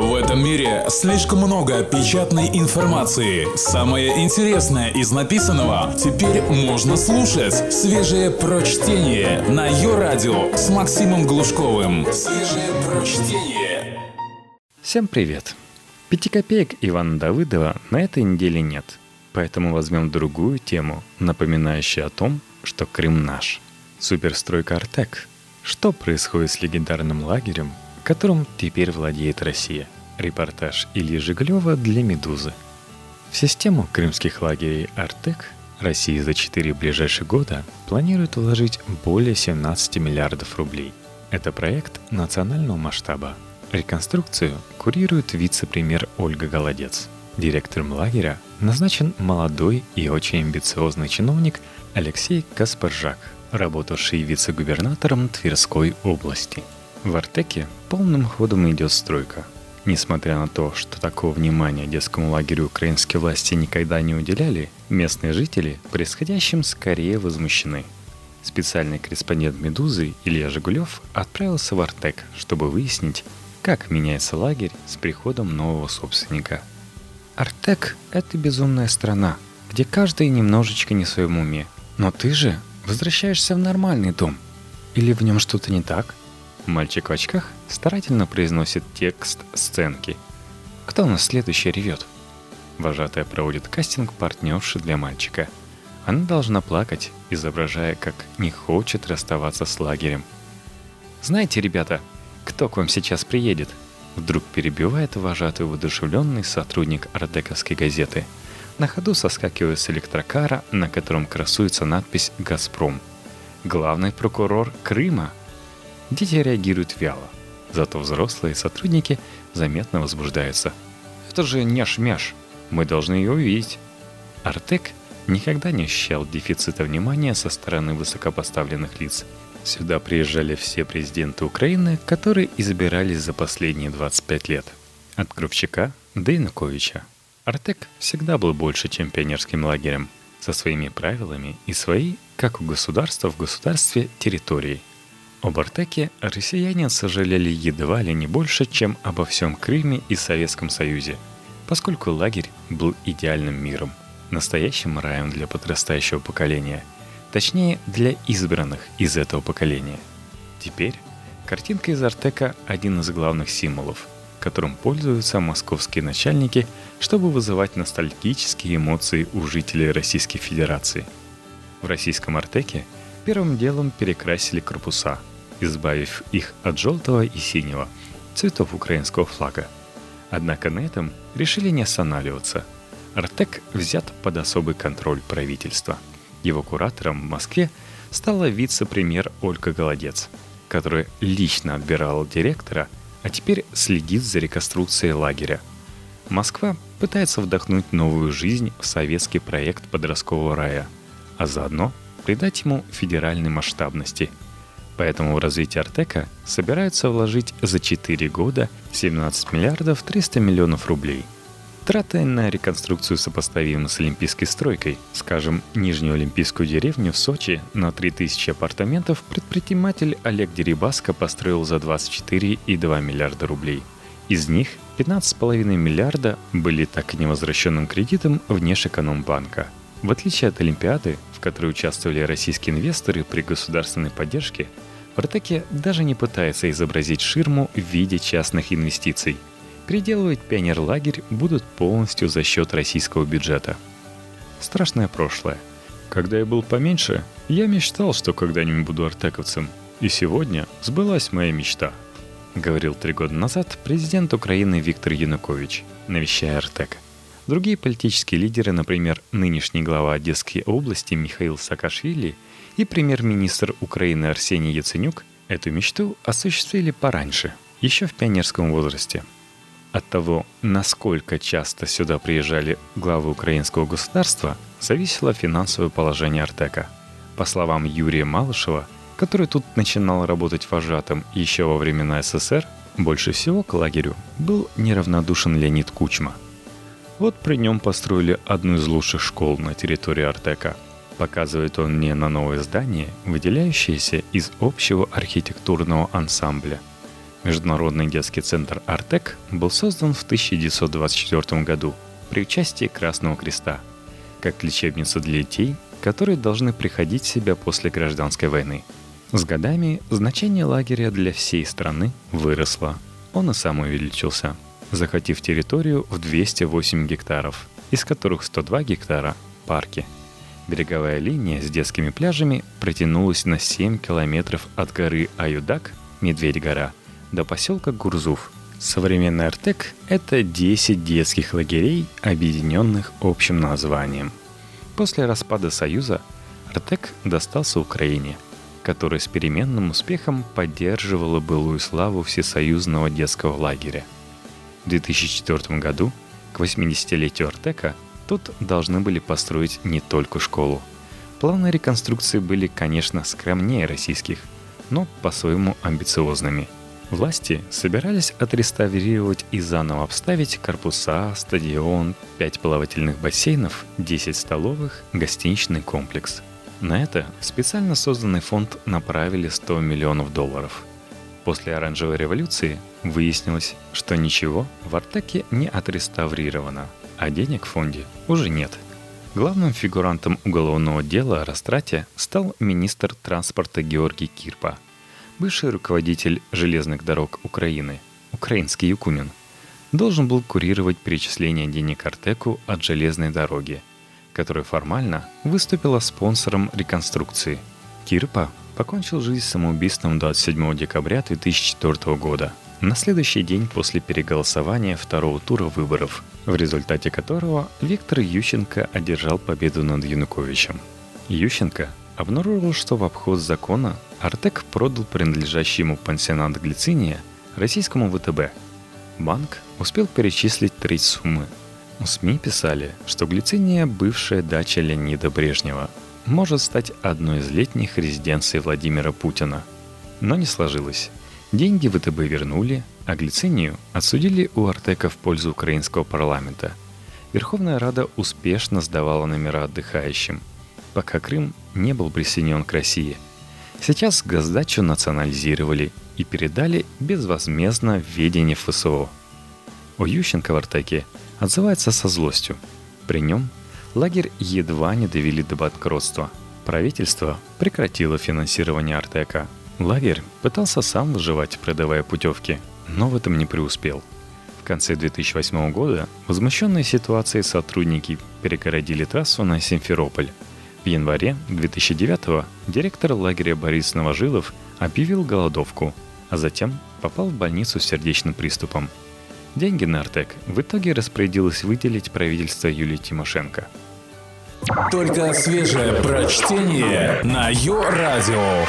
В этом мире слишком много печатной информации. Самое интересное из написанного теперь можно слушать. Свежее прочтение на ее радио с Максимом Глушковым. Свежее прочтение. Всем привет. Пяти копеек Ивана Давыдова на этой неделе нет. Поэтому возьмем другую тему, напоминающую о том, что Крым наш. Суперстройка Артек. Что происходит с легендарным лагерем, которым теперь владеет Россия. Репортаж Ильи Жиглева для «Медузы». В систему крымских лагерей «Артек» Россия за 4 ближайших года планирует вложить более 17 миллиардов рублей. Это проект национального масштаба. Реконструкцию курирует вице-премьер Ольга Голодец. Директором лагеря назначен молодой и очень амбициозный чиновник Алексей Каспаржак, работавший вице-губернатором Тверской области – в Артеке полным ходом идет стройка. Несмотря на то, что такого внимания детскому лагерю украинские власти никогда не уделяли, местные жители происходящим скорее возмущены. Специальный корреспондент «Медузы» Илья Жигулев отправился в Артек, чтобы выяснить, как меняется лагерь с приходом нового собственника. Артек – это безумная страна, где каждый немножечко не в своем уме. Но ты же возвращаешься в нормальный дом. Или в нем что-то не так? Мальчик в очках старательно произносит текст сценки. «Кто у нас следующий ревет?» Вожатая проводит кастинг партнерши для мальчика. Она должна плакать, изображая, как не хочет расставаться с лагерем. «Знаете, ребята, кто к вам сейчас приедет?» Вдруг перебивает вожатый воодушевленный сотрудник артековской газеты. На ходу соскакивает с электрокара, на котором красуется надпись «Газпром». Главный прокурор Крыма – Дети реагируют вяло, зато взрослые сотрудники заметно возбуждаются. «Это же няш-мяш, мы должны ее увидеть». Артек никогда не ощущал дефицита внимания со стороны высокопоставленных лиц. Сюда приезжали все президенты Украины, которые избирались за последние 25 лет. От Крупчака до Януковича. Артек всегда был больше, чем пионерским лагерем, со своими правилами и своей, как у государства в государстве, территорией – об Артеке россияне сожалели едва ли не больше, чем обо всем Крыме и Советском Союзе, поскольку лагерь был идеальным миром, настоящим раем для подрастающего поколения, точнее для избранных из этого поколения. Теперь картинка из Артека – один из главных символов, которым пользуются московские начальники, чтобы вызывать ностальгические эмоции у жителей Российской Федерации. В российском Артеке первым делом перекрасили корпуса – избавив их от желтого и синего, цветов украинского флага. Однако на этом решили не останавливаться. Артек взят под особый контроль правительства. Его куратором в Москве стала вице-премьер Ольга Голодец, которая лично отбирала директора, а теперь следит за реконструкцией лагеря. Москва пытается вдохнуть новую жизнь в советский проект подросткового рая, а заодно придать ему федеральной масштабности – Поэтому в развитие Артека собираются вложить за 4 года 17 миллиардов 300 миллионов рублей. Траты на реконструкцию сопоставимы с олимпийской стройкой. Скажем, Нижнюю Олимпийскую деревню в Сочи на 3000 апартаментов предприниматель Олег Дерибаско построил за 24,2 миллиарда рублей. Из них 15,5 миллиарда были так и невозвращенным кредитом внешэкономбанка. В отличие от Олимпиады, в которой участвовали российские инвесторы при государственной поддержке, Артеке даже не пытается изобразить ширму в виде частных инвестиций. Переделывать пионерлагерь будут полностью за счет российского бюджета. Страшное прошлое. Когда я был поменьше, я мечтал, что когда-нибудь буду артековцем. И сегодня сбылась моя мечта, говорил три года назад президент Украины Виктор Янукович, навещая Артек. Другие политические лидеры, например, нынешний глава Одесской области Михаил Саакашвили – и премьер-министр Украины Арсений Яценюк эту мечту осуществили пораньше, еще в пионерском возрасте. От того, насколько часто сюда приезжали главы украинского государства, зависело финансовое положение Артека. По словам Юрия Малышева, который тут начинал работать вожатым еще во времена СССР, больше всего к лагерю был неравнодушен Леонид Кучма. Вот при нем построили одну из лучших школ на территории Артека – Показывает он мне на новое здание, выделяющееся из общего архитектурного ансамбля. Международный детский центр «Артек» был создан в 1924 году при участии Красного Креста, как лечебница для детей, которые должны приходить в себя после гражданской войны. С годами значение лагеря для всей страны выросло. Он и сам увеличился, захватив территорию в 208 гектаров, из которых 102 гектара – парки. Береговая линия с детскими пляжами протянулась на 7 километров от горы Аюдак, Медведь-гора, до поселка Гурзуф. Современный Артек – это 10 детских лагерей, объединенных общим названием. После распада Союза Артек достался Украине, которая с переменным успехом поддерживала былую славу всесоюзного детского лагеря. В 2004 году, к 80-летию Артека, тут должны были построить не только школу. Планы реконструкции были, конечно, скромнее российских, но по-своему амбициозными – Власти собирались отреставрировать и заново обставить корпуса, стадион, 5 плавательных бассейнов, 10 столовых, гостиничный комплекс. На это в специально созданный фонд направили 100 миллионов долларов. После оранжевой революции выяснилось, что ничего в Артеке не отреставрировано, а денег в фонде уже нет. Главным фигурантом уголовного дела о растрате стал министр транспорта Георгий Кирпа – бывший руководитель железных дорог Украины, украинский Юкунин, должен был курировать перечисление денег Артеку от железной дороги, которая формально выступила спонсором реконструкции. Кирпа покончил жизнь самоубийством 27 декабря 2004 года, на следующий день после переголосования второго тура выборов, в результате которого Виктор Ющенко одержал победу над Януковичем. Ющенко обнаружил, что в обход закона Артек продал принадлежащий ему пансионат Глициния российскому ВТБ. Банк успел перечислить треть суммы. В СМИ писали, что Глициния – бывшая дача Леонида Брежнева, может стать одной из летних резиденций Владимира Путина. Но не сложилось. Деньги ВТБ вернули, а Глицинию отсудили у Артека в пользу украинского парламента. Верховная Рада успешно сдавала номера отдыхающим, пока Крым не был присоединен к России – Сейчас госдачу национализировали и передали безвозмездно в ведение ФСО. У Ющенко в Артеке отзывается со злостью. При нем лагерь едва не довели до банкротства. Правительство прекратило финансирование Артека. Лагерь пытался сам выживать, продавая путевки, но в этом не преуспел. В конце 2008 года возмущенные ситуацией сотрудники перегородили трассу на Симферополь – в январе 2009 директор лагеря Борис Новожилов объявил голодовку, а затем попал в больницу с сердечным приступом. Деньги на Артек в итоге распорядилось выделить правительство Юлии Тимошенко. Только свежее прочтение на Йо-Радио.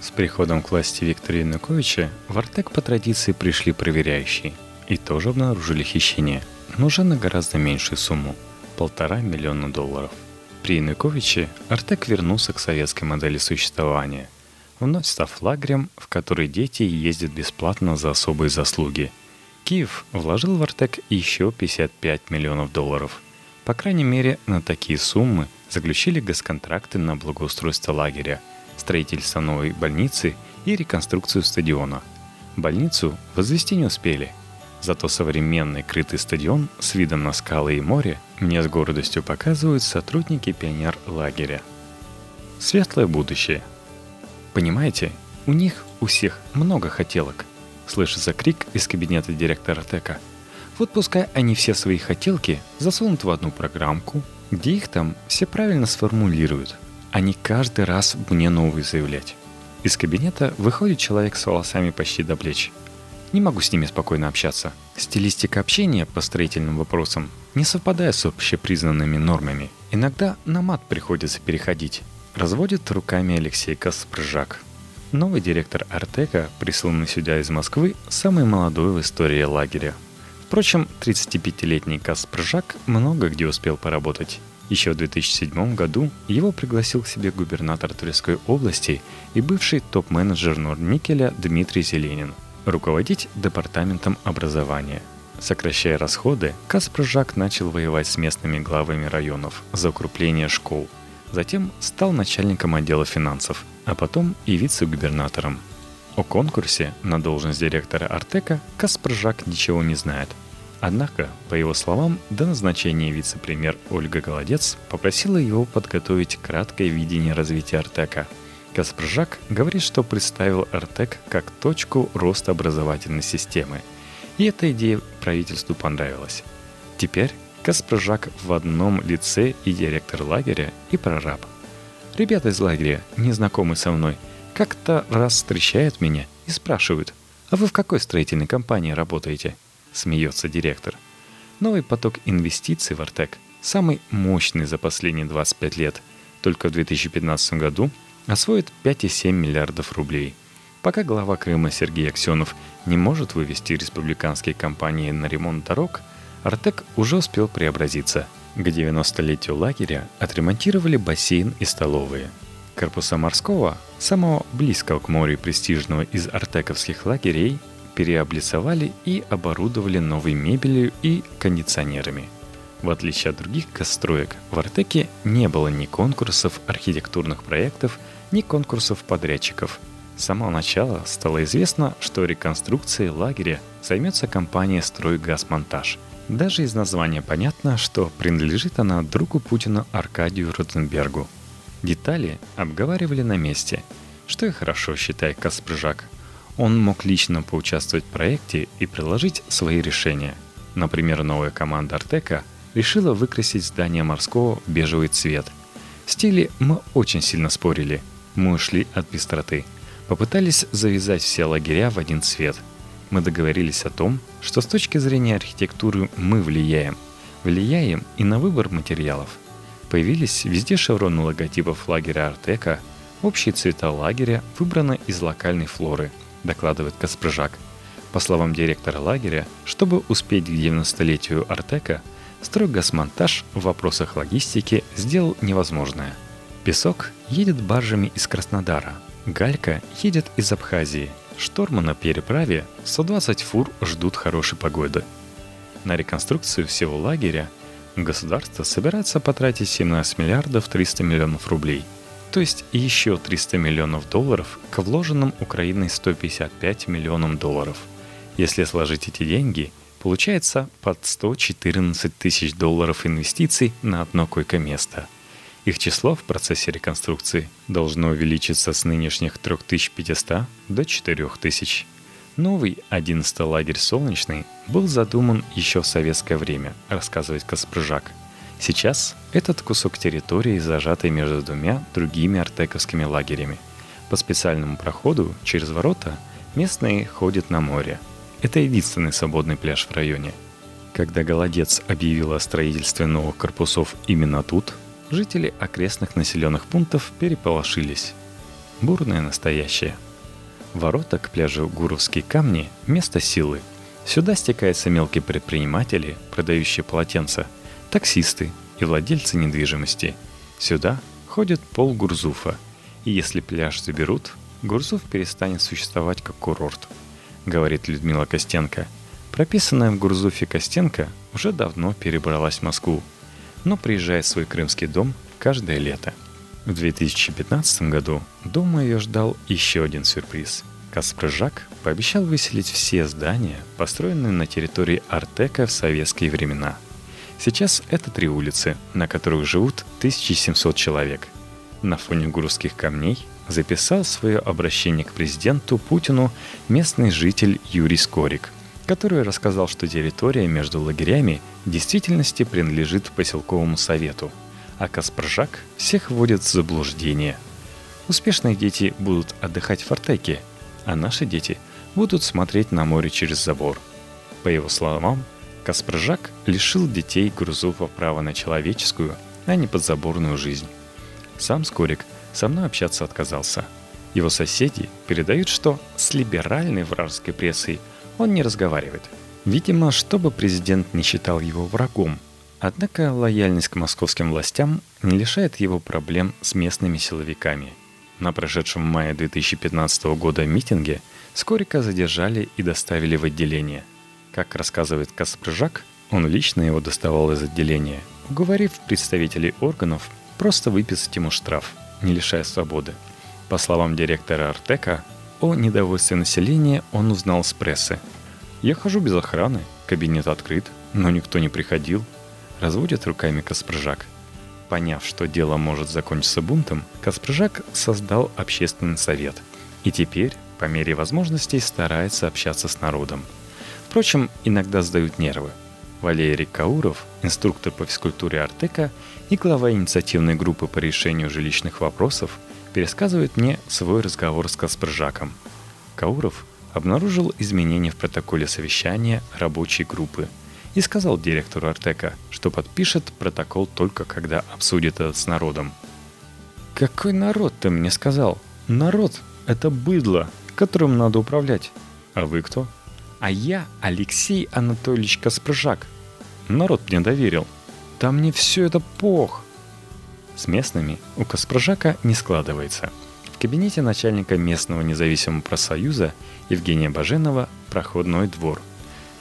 С приходом к власти Виктора Януковича в Артек по традиции пришли проверяющие и тоже обнаружили хищение, но уже на гораздо меньшую сумму – полтора миллиона долларов – при Януковиче Артек вернулся к советской модели существования, вновь став лагерем, в который дети ездят бесплатно за особые заслуги. Киев вложил в Артек еще 55 миллионов долларов. По крайней мере, на такие суммы заключили госконтракты на благоустройство лагеря, строительство новой больницы и реконструкцию стадиона. Больницу возвести не успели – Зато современный крытый стадион с видом на скалы и море мне с гордостью показывают сотрудники пионер-лагеря. Светлое будущее. Понимаете, у них у всех много хотелок. Слышится крик из кабинета директора ТЭКа. Вот пускай они все свои хотелки засунут в одну программку, где их там все правильно сформулируют, а не каждый раз мне новые заявлять. Из кабинета выходит человек с волосами почти до плеч – не могу с ними спокойно общаться. Стилистика общения по строительным вопросам не совпадает с общепризнанными нормами. Иногда на мат приходится переходить. Разводит руками Алексей Каспржак. Новый директор Артека, присланный сюда из Москвы, самый молодой в истории лагеря. Впрочем, 35-летний Каспржак много где успел поработать. Еще в 2007 году его пригласил к себе губернатор Тверской области и бывший топ-менеджер Норникеля Дмитрий Зеленин – руководить департаментом образования. Сокращая расходы, Каспржак начал воевать с местными главами районов за укрепление школ. Затем стал начальником отдела финансов, а потом и вице-губернатором. о конкурсе на должность директора Артека Каспаржак ничего не знает. Однако, по его словам, до назначения вице-премьер Ольга Голодец попросила его подготовить краткое видение развития Артека. Каспаржак говорит, что представил Артек как точку роста образовательной системы. И эта идея правительству понравилась. Теперь Каспаржак в одном лице и директор лагеря, и прораб. Ребята из лагеря, не знакомы со мной, как-то раз встречают меня и спрашивают, «А вы в какой строительной компании работаете?» Смеется директор. Новый поток инвестиций в Артек самый мощный за последние 25 лет. Только в 2015 году освоит 5,7 миллиардов рублей. Пока глава Крыма Сергей Аксенов не может вывести республиканские компании на ремонт дорог – Артек уже успел преобразиться. К 90-летию лагеря отремонтировали бассейн и столовые. Корпуса морского, самого близкого к морю престижного из артековских лагерей, переоблицовали и оборудовали новой мебелью и кондиционерами. В отличие от других гастроек, в Артеке не было ни конкурсов архитектурных проектов, ни конкурсов подрядчиков. С самого начала стало известно, что реконструкцией лагеря займется компания «Стройгазмонтаж», даже из названия понятно, что принадлежит она другу Путина Аркадию Ротенбергу. Детали обговаривали на месте, что и хорошо, считает Каспрыжак. Он мог лично поучаствовать в проекте и приложить свои решения. Например, новая команда Артека решила выкрасить здание морского в бежевый цвет. В стиле мы очень сильно спорили. Мы ушли от пестроты. Попытались завязать все лагеря в один цвет – мы договорились о том, что с точки зрения архитектуры мы влияем. Влияем и на выбор материалов. Появились везде шевроны логотипов лагеря Артека, общие цвета лагеря выбраны из локальной флоры, докладывает Каспрыжак. По словам директора лагеря, чтобы успеть к 90-летию Артека, стройгазмонтаж в вопросах логистики сделал невозможное. Песок едет баржами из Краснодара, галька едет из Абхазии – Шторма на переправе 120 фур ждут хорошей погоды. На реконструкцию всего лагеря государство собирается потратить 17 миллиардов 300 миллионов рублей, то есть еще 300 миллионов долларов к вложенным Украиной 155 миллионам долларов. Если сложить эти деньги, получается под 114 тысяч долларов инвестиций на одно койко-место – их число в процессе реконструкции должно увеличиться с нынешних 3500 до 4000. Новый 11 лагерь «Солнечный» был задуман еще в советское время, рассказывает Каспрыжак. Сейчас этот кусок территории зажатый между двумя другими артековскими лагерями. По специальному проходу через ворота местные ходят на море. Это единственный свободный пляж в районе. Когда Голодец объявил о строительстве новых корпусов именно тут, жители окрестных населенных пунктов переполошились. Бурное настоящее. Ворота к пляжу Гуровские камни – место силы. Сюда стекаются мелкие предприниматели, продающие полотенца, таксисты и владельцы недвижимости. Сюда ходит пол Гурзуфа. И если пляж заберут, Гурзуф перестанет существовать как курорт, говорит Людмила Костенко. Прописанная в Гурзуфе Костенко уже давно перебралась в Москву – но приезжает в свой крымский дом каждое лето. В 2015 году дома ее ждал еще один сюрприз. Каспрыжак пообещал выселить все здания, построенные на территории Артека в советские времена. Сейчас это три улицы, на которых живут 1700 человек. На фоне гурских камней записал свое обращение к президенту Путину местный житель Юрий Скорик – который рассказал, что территория между лагерями в действительности принадлежит поселковому совету, а Каспаржак всех вводит в заблуждение. Успешные дети будут отдыхать в Артеке, а наши дети будут смотреть на море через забор. По его словам, Каспаржак лишил детей Грузова права на человеческую, а не подзаборную жизнь. Сам Скорик со мной общаться отказался. Его соседи передают, что с либеральной вражеской прессой – он не разговаривает. Видимо, чтобы президент не считал его врагом. Однако лояльность к московским властям не лишает его проблем с местными силовиками. На прошедшем в мае 2015 года митинге Скорика задержали и доставили в отделение. Как рассказывает Каспрыжак, он лично его доставал из отделения, уговорив представителей органов просто выписать ему штраф, не лишая свободы. По словам директора Артека, о недовольстве населения он узнал с прессы. «Я хожу без охраны, кабинет открыт, но никто не приходил», — разводит руками Каспржак. Поняв, что дело может закончиться бунтом, Каспржак создал общественный совет. И теперь, по мере возможностей, старается общаться с народом. Впрочем, иногда сдают нервы. Валерий Кауров, инструктор по физкультуре Артека и глава инициативной группы по решению жилищных вопросов, пересказывает мне свой разговор с Каспржаком. Кауров обнаружил изменения в протоколе совещания рабочей группы и сказал директору Артека, что подпишет протокол только когда обсудит это с народом. «Какой народ, ты мне сказал? Народ — это быдло, которым надо управлять. А вы кто?» «А я Алексей Анатольевич Каспржак. Народ мне доверил. Там мне все это пох!» С местными у Каспржака не складывается. В кабинете начальника местного независимого профсоюза Евгения Баженова проходной двор.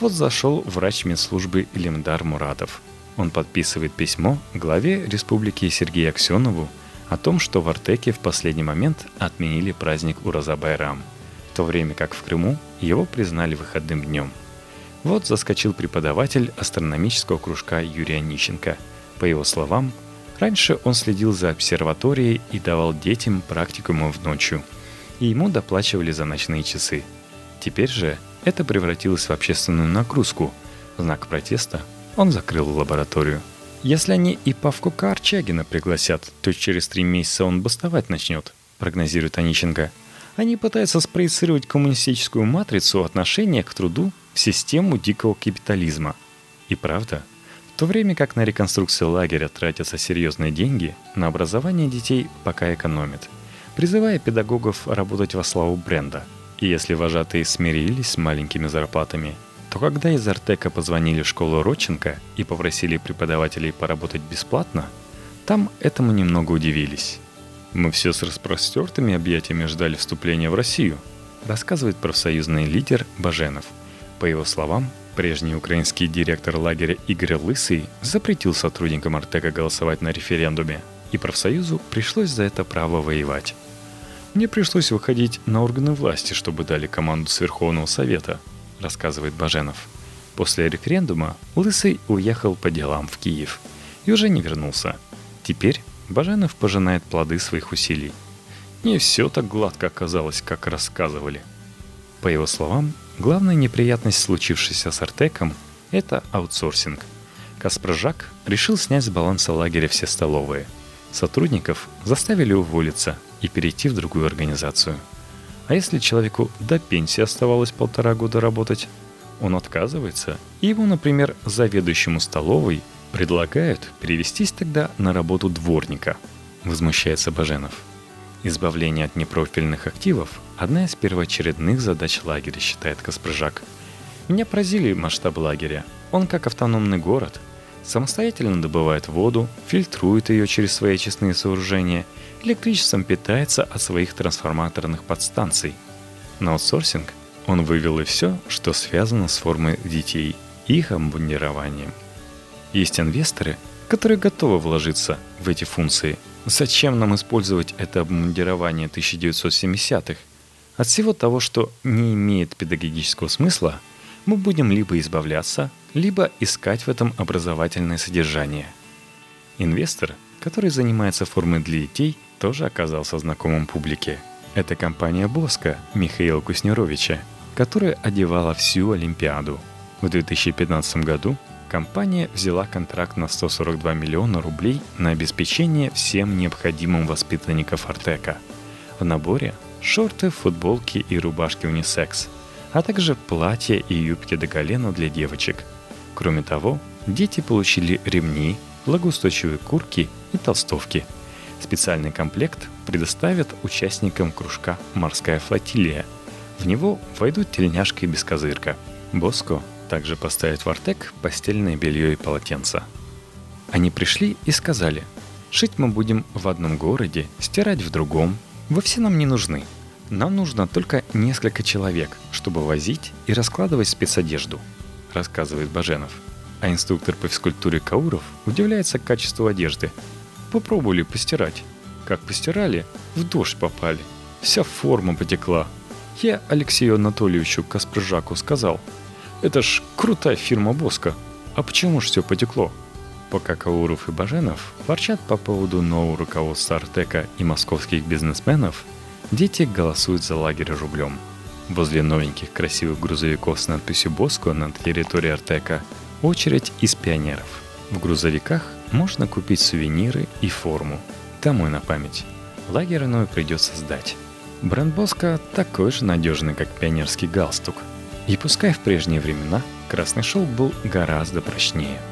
Вот зашел врач медслужбы Илимдар Муратов. Он подписывает письмо главе республики Сергею Аксенову о том, что в Артеке в последний момент отменили праздник Ураза-Байрам, в то время как в Крыму его признали выходным днем. Вот заскочил преподаватель астрономического кружка Юрий Онищенко. По его словам, Раньше он следил за обсерваторией и давал детям практикумы в ночью. И ему доплачивали за ночные часы. Теперь же это превратилось в общественную нагрузку. В знак протеста он закрыл лабораторию. Если они и Павку Карчагина пригласят, то через три месяца он бастовать начнет, прогнозирует Онищенко. Они пытаются спроецировать коммунистическую матрицу отношения к труду в систему дикого капитализма. И правда – в то время как на реконструкцию лагеря тратятся серьезные деньги, на образование детей пока экономят, призывая педагогов работать во славу бренда. И если вожатые смирились с маленькими зарплатами, то когда из Артека позвонили в школу Родченко и попросили преподавателей поработать бесплатно, там этому немного удивились. «Мы все с распростертыми объятиями ждали вступления в Россию», рассказывает профсоюзный лидер Баженов. По его словам, Прежний украинский директор лагеря Игорь Лысый запретил сотрудникам Артека голосовать на референдуме, и профсоюзу пришлось за это право воевать. «Мне пришлось выходить на органы власти, чтобы дали команду с Верховного Совета», — рассказывает Баженов. После референдума Лысый уехал по делам в Киев и уже не вернулся. Теперь Баженов пожинает плоды своих усилий. Не все так гладко оказалось, как рассказывали. По его словам, Главная неприятность, случившаяся с Артеком, это аутсорсинг. Каспрожак решил снять с баланса лагеря все столовые. Сотрудников заставили уволиться и перейти в другую организацию. А если человеку до пенсии оставалось полтора года работать, он отказывается, и ему, например, заведующему столовой предлагают перевестись тогда на работу дворника, возмущается Баженов. Избавление от непрофильных активов – одна из первоочередных задач лагеря, считает Каспрыжак. Меня поразили масштаб лагеря. Он как автономный город. Самостоятельно добывает воду, фильтрует ее через свои очистные сооружения, электричеством питается от своих трансформаторных подстанций. На аутсорсинг он вывел и все, что связано с формой детей и их обмундированием. Есть инвесторы, которые готовы вложиться в эти функции – Зачем нам использовать это обмундирование 1970-х? От всего того, что не имеет педагогического смысла, мы будем либо избавляться, либо искать в этом образовательное содержание. Инвестор, который занимается формой для детей, тоже оказался знакомым публике. Это компания Боска Михаила Куснеровича, которая одевала всю Олимпиаду. В 2015 году компания взяла контракт на 142 миллиона рублей на обеспечение всем необходимым воспитанников Артека. В наборе шорты, футболки и рубашки унисекс, а также платья и юбки до колена для девочек. Кроме того, дети получили ремни, влагоустойчивые куртки и толстовки. Специальный комплект предоставят участникам кружка «Морская флотилия». В него войдут тельняшка и бескозырка. Боско также поставить в Артек постельное белье и полотенца. Они пришли и сказали, шить мы будем в одном городе, стирать в другом. Вы все нам не нужны. Нам нужно только несколько человек, чтобы возить и раскладывать спецодежду, рассказывает Баженов. А инструктор по физкультуре Кауров удивляется качеству одежды. Попробовали постирать. Как постирали, в дождь попали. Вся форма потекла. Я Алексею Анатольевичу Каспржаку сказал, «Это ж крутая фирма Боска, а почему ж все потекло?» Пока Кауров и Баженов ворчат по поводу нового руководства Артека и московских бизнесменов, дети голосуют за лагерь рублем. Возле новеньких красивых грузовиков с надписью «Боско» на территории Артека очередь из пионеров. В грузовиках можно купить сувениры и форму. Домой на память. Лагерь иной придется сдать. Бренд Боско такой же надежный, как пионерский галстук. И пускай в прежние времена красный шелк был гораздо прочнее –